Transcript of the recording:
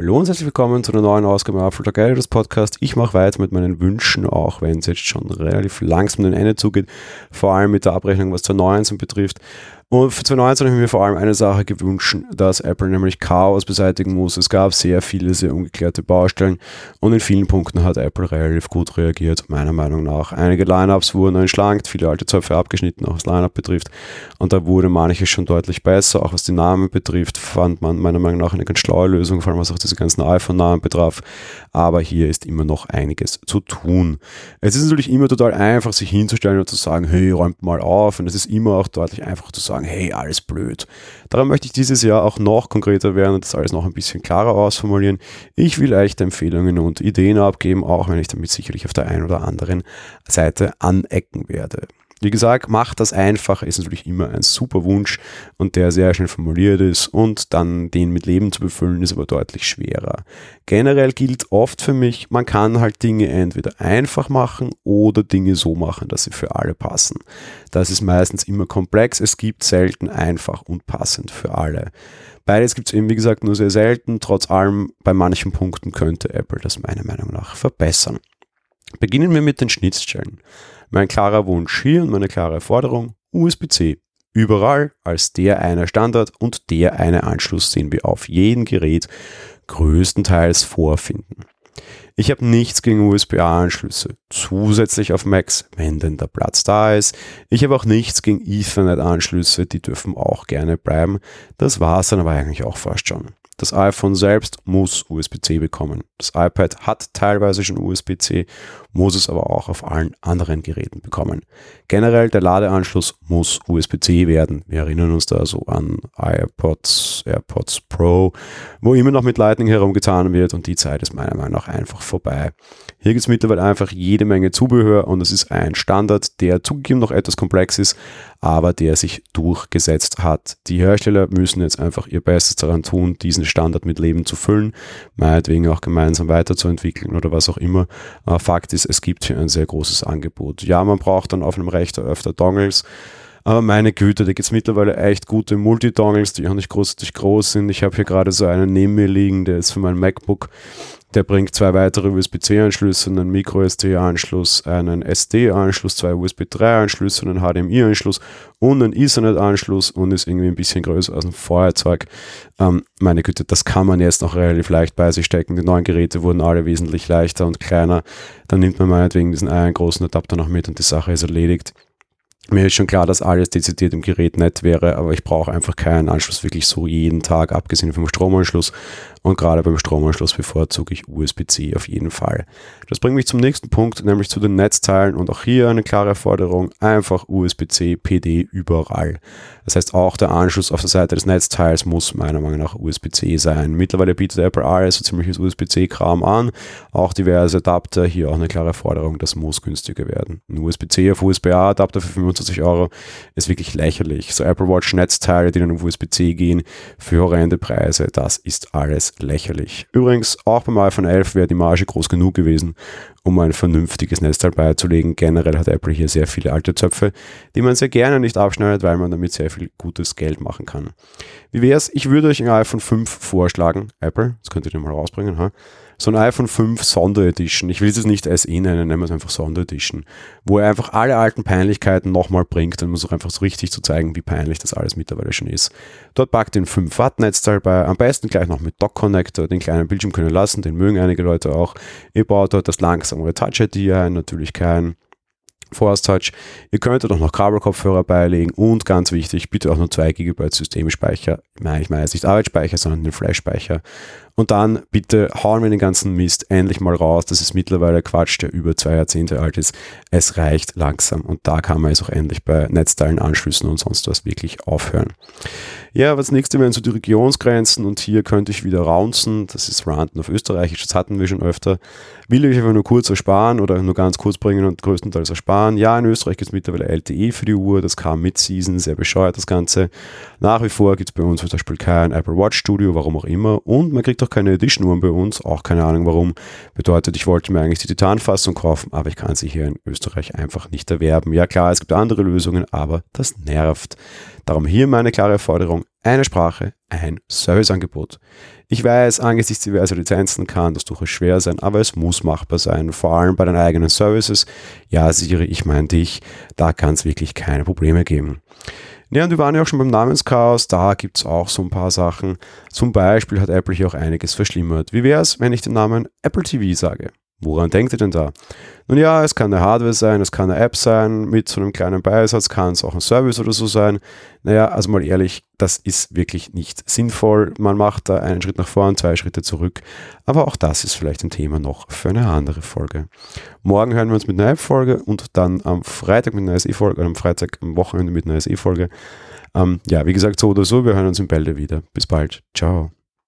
Hallo und herzlich willkommen zu einer neuen Ausgabe Apfel der Geil, das Podcast. Ich mache weiter mit meinen Wünschen, auch wenn es jetzt schon relativ langsam den Ende zugeht, vor allem mit der Abrechnung, was zur 19 betrifft. Und für 2019 habe ich mir vor allem eine Sache gewünscht, dass Apple nämlich Chaos beseitigen muss. Es gab sehr viele, sehr ungeklärte Baustellen und in vielen Punkten hat Apple relativ gut reagiert, meiner Meinung nach. Einige Lineups wurden entschlankt, viele alte Zöpfe abgeschnitten, auch was Lineup betrifft. Und da wurde manches schon deutlich besser, auch was die Namen betrifft, fand man meiner Meinung nach eine ganz schlaue Lösung, vor allem was auch diese ganzen iPhone-Namen betraf. Aber hier ist immer noch einiges zu tun. Es ist natürlich immer total einfach, sich hinzustellen und zu sagen, hey, räumt mal auf. Und es ist immer auch deutlich einfacher zu sagen, hey, alles blöd. Darum möchte ich dieses Jahr auch noch konkreter werden und das alles noch ein bisschen klarer ausformulieren. Ich will euch Empfehlungen und Ideen abgeben, auch wenn ich damit sicherlich auf der einen oder anderen Seite anecken werde. Wie gesagt, macht das einfach, ist natürlich immer ein super Wunsch und der sehr schnell formuliert ist und dann den mit Leben zu befüllen ist aber deutlich schwerer. Generell gilt oft für mich, man kann halt Dinge entweder einfach machen oder Dinge so machen, dass sie für alle passen. Das ist meistens immer komplex, es gibt selten einfach und passend für alle. Beides gibt es eben, wie gesagt, nur sehr selten. Trotz allem, bei manchen Punkten könnte Apple das meiner Meinung nach verbessern. Beginnen wir mit den Schnittstellen. Mein klarer Wunsch hier und meine klare Forderung, USB-C. Überall als der eine Standard und der eine Anschluss, den wir auf jedem Gerät größtenteils vorfinden. Ich habe nichts gegen USB-A-Anschlüsse, zusätzlich auf Macs, wenn denn der Platz da ist. Ich habe auch nichts gegen Ethernet-Anschlüsse, die dürfen auch gerne bleiben. Das war es dann aber eigentlich auch fast schon. Das iPhone selbst muss USB-C bekommen. Das iPad hat teilweise schon USB-C, muss es aber auch auf allen anderen Geräten bekommen. Generell der Ladeanschluss muss USB-C werden. Wir erinnern uns da so an iPods, AirPods Pro, wo immer noch mit Lightning herumgetan wird und die Zeit ist meiner Meinung nach einfach vorbei. Hier gibt es mittlerweile einfach jede Menge Zubehör und es ist ein Standard, der zugegeben noch etwas komplex ist, aber der sich durchgesetzt hat. Die Hersteller müssen jetzt einfach ihr Bestes daran tun, diesen Standard mit Leben zu füllen, meinetwegen auch gemeinsam weiterzuentwickeln oder was auch immer. Fakt ist, es gibt hier ein sehr großes Angebot. Ja, man braucht dann auf einem Rechner öfter Dongles, aber meine Güte, da gibt es mittlerweile echt gute Multidongles, die auch nicht großartig groß sind. Ich habe hier gerade so einen neben mir liegen, der ist für mein MacBook der bringt zwei weitere USB-C-Anschlüsse, einen Micro-SD-Anschluss, einen SD-Anschluss, zwei USB 3-Anschlüsse, einen HDMI-Anschluss und einen Ethernet-Anschluss und ist irgendwie ein bisschen größer als ein Feuerzeug. Ähm, meine Güte, das kann man jetzt noch relativ leicht bei sich stecken. Die neuen Geräte wurden alle wesentlich leichter und kleiner. Dann nimmt man meinetwegen diesen einen großen Adapter noch mit und die Sache ist erledigt. Mir ist schon klar, dass alles dezidiert im Gerät nett wäre, aber ich brauche einfach keinen Anschluss wirklich so jeden Tag, abgesehen vom Stromanschluss. Und gerade beim Stromanschluss bevorzuge ich USB-C auf jeden Fall. Das bringt mich zum nächsten Punkt, nämlich zu den Netzteilen. Und auch hier eine klare Forderung, einfach USB-C, PD überall. Das heißt, auch der Anschluss auf der Seite des Netzteils muss meiner Meinung nach USB-C sein. Mittlerweile bietet Apple alles so ziemliches USB-C-Kram an. Auch diverse Adapter, hier auch eine klare Forderung, das muss günstiger werden. Ein USB-C auf USB-A-Adapter für 25 Euro ist wirklich lächerlich. So Apple Watch Netzteile, die dann auf USB-C gehen, für horrende Preise, das ist alles lächerlich. Übrigens, auch beim iPhone 11 wäre die Marge groß genug gewesen, um ein vernünftiges Netzteil beizulegen. Generell hat Apple hier sehr viele alte Zöpfe, die man sehr gerne nicht abschneidet, weil man damit sehr viel gutes Geld machen kann. Wie wäre es? Ich würde euch ein iPhone 5 vorschlagen. Apple, das könnt ihr mal rausbringen. Ha? so ein iPhone 5 Sonderedition. Ich will es nicht SE nennen, nennen wir es einfach Sonderedition, wo er einfach alle alten Peinlichkeiten nochmal bringt, um es auch einfach so richtig zu zeigen, wie peinlich das alles mittlerweile schon ist. Dort packt den 5 Watt Netzteil bei, am besten gleich noch mit Dock Connector, den kleinen Bildschirm können lassen, den mögen einige Leute auch. Ihr baut dort das langsamere Touch ID ein, natürlich kein Force Touch. Ihr könntet auch noch Kabelkopfhörer beilegen und ganz wichtig, bitte auch nur 2 GB Systemspeicher. Ich meine jetzt nicht Arbeitsspeicher, sondern den Flash-Speicher. Und dann bitte hauen wir den ganzen Mist endlich mal raus. Das ist mittlerweile Quatsch, der über zwei Jahrzehnte alt ist. Es reicht langsam. Und da kann man es auch endlich bei Netzteilen, Anschlüssen und sonst was wirklich aufhören. Ja, was nächste wären so die Regionsgrenzen und hier könnte ich wieder raunzen. Das ist Ranten auf Österreichisch, das hatten wir schon öfter. Will ich einfach nur kurz ersparen oder nur ganz kurz bringen und größtenteils ersparen. Ja, in Österreich gibt es mittlerweile LTE für die Uhr, das kam mit Season, sehr bescheuert das Ganze. Nach wie vor gibt es bei uns zum Beispiel kein Apple Watch Studio, warum auch immer. Und man kriegt auch noch keine Edition bei uns, auch keine Ahnung warum. Bedeutet, ich wollte mir eigentlich die Titan-Fassung kaufen, aber ich kann sie hier in Österreich einfach nicht erwerben. Ja klar, es gibt andere Lösungen, aber das nervt. Darum hier meine klare Forderung, eine Sprache, ein Serviceangebot. Ich weiß, angesichts diverser Lizenzen kann das durchaus schwer sein, aber es muss machbar sein, vor allem bei den eigenen Services. Ja, Siri, ich meine dich, da kann es wirklich keine Probleme geben. Ja, und wir waren ja auch schon beim Namenschaos, da gibt es auch so ein paar Sachen. Zum Beispiel hat Apple hier auch einiges verschlimmert. Wie wäre es, wenn ich den Namen Apple TV sage? Woran denkt ihr denn da? Nun ja, es kann eine Hardware sein, es kann eine App sein, mit so einem kleinen Beisatz kann es auch ein Service oder so sein. Naja, also mal ehrlich, das ist wirklich nicht sinnvoll. Man macht da einen Schritt nach vorn, zwei Schritte zurück. Aber auch das ist vielleicht ein Thema noch für eine andere Folge. Morgen hören wir uns mit einer App-Folge und dann am Freitag mit einer SE-Folge, oder am Freitag am Wochenende mit einer SE-Folge. Ähm, ja, wie gesagt, so oder so, wir hören uns in Bälde wieder. Bis bald. Ciao.